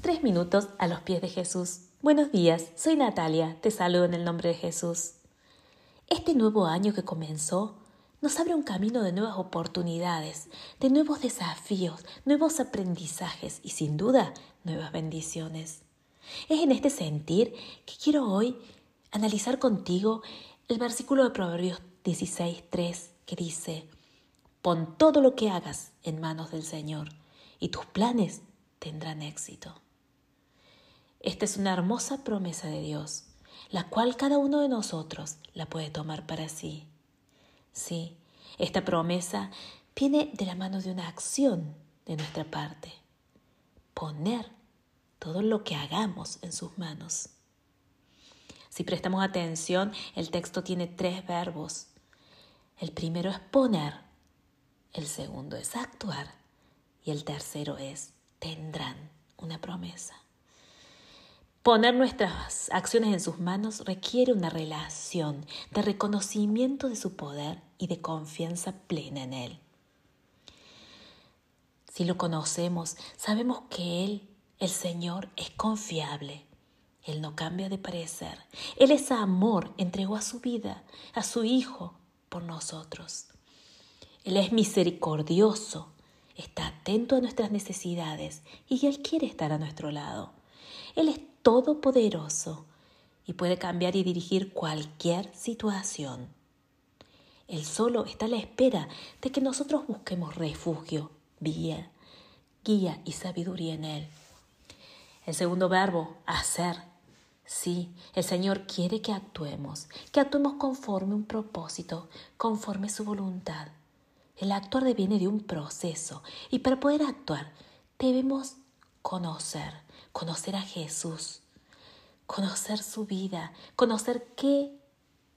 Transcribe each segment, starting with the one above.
Tres minutos a los pies de Jesús. Buenos días, soy Natalia, te saludo en el nombre de Jesús. Este nuevo año que comenzó nos abre un camino de nuevas oportunidades, de nuevos desafíos, nuevos aprendizajes y sin duda nuevas bendiciones. Es en este sentir que quiero hoy analizar contigo el versículo de Proverbios 16.3 que dice, Pon todo lo que hagas en manos del Señor y tus planes tendrán éxito. Esta es una hermosa promesa de Dios, la cual cada uno de nosotros la puede tomar para sí. Sí, esta promesa viene de la mano de una acción de nuestra parte. Poner todo lo que hagamos en sus manos. Si prestamos atención, el texto tiene tres verbos. El primero es poner, el segundo es actuar y el tercero es tendrán una promesa. Poner nuestras acciones en sus manos requiere una relación de reconocimiento de su poder y de confianza plena en Él. Si lo conocemos, sabemos que Él, el Señor, es confiable. Él no cambia de parecer. Él es amor, entregó a su vida, a su Hijo, por nosotros. Él es misericordioso, está atento a nuestras necesidades y Él quiere estar a nuestro lado. Él es todopoderoso y puede cambiar y dirigir cualquier situación. Él solo está a la espera de que nosotros busquemos refugio, guía, guía y sabiduría en Él. El segundo verbo, hacer. Sí, el Señor quiere que actuemos, que actuemos conforme un propósito, conforme su voluntad. El actuar viene de un proceso y para poder actuar debemos conocer, conocer a Jesús, conocer su vida, conocer qué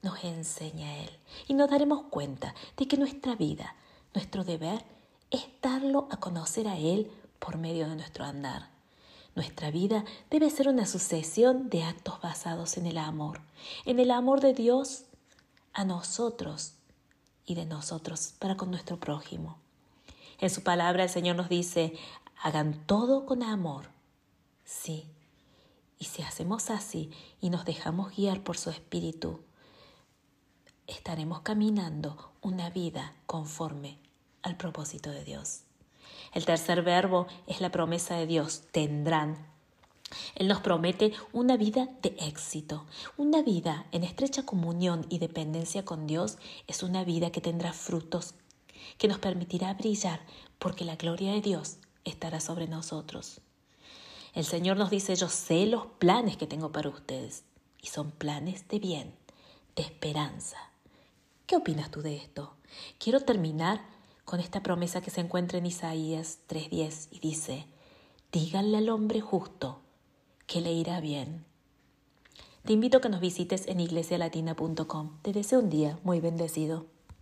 nos enseña Él. Y nos daremos cuenta de que nuestra vida, nuestro deber, es darlo a conocer a Él por medio de nuestro andar. Nuestra vida debe ser una sucesión de actos basados en el amor, en el amor de Dios a nosotros y de nosotros para con nuestro prójimo. En su palabra el Señor nos dice, hagan todo con amor. Sí, y si hacemos así y nos dejamos guiar por su espíritu, estaremos caminando una vida conforme al propósito de Dios. El tercer verbo es la promesa de Dios, tendrán. Él nos promete una vida de éxito. Una vida en estrecha comunión y dependencia con Dios es una vida que tendrá frutos, que nos permitirá brillar porque la gloria de Dios estará sobre nosotros. El Señor nos dice, yo sé los planes que tengo para ustedes y son planes de bien, de esperanza. ¿Qué opinas tú de esto? Quiero terminar con esta promesa que se encuentra en Isaías 3:10 y dice, díganle al hombre justo que le irá bien. Te invito a que nos visites en iglesialatina.com. Te deseo un día muy bendecido.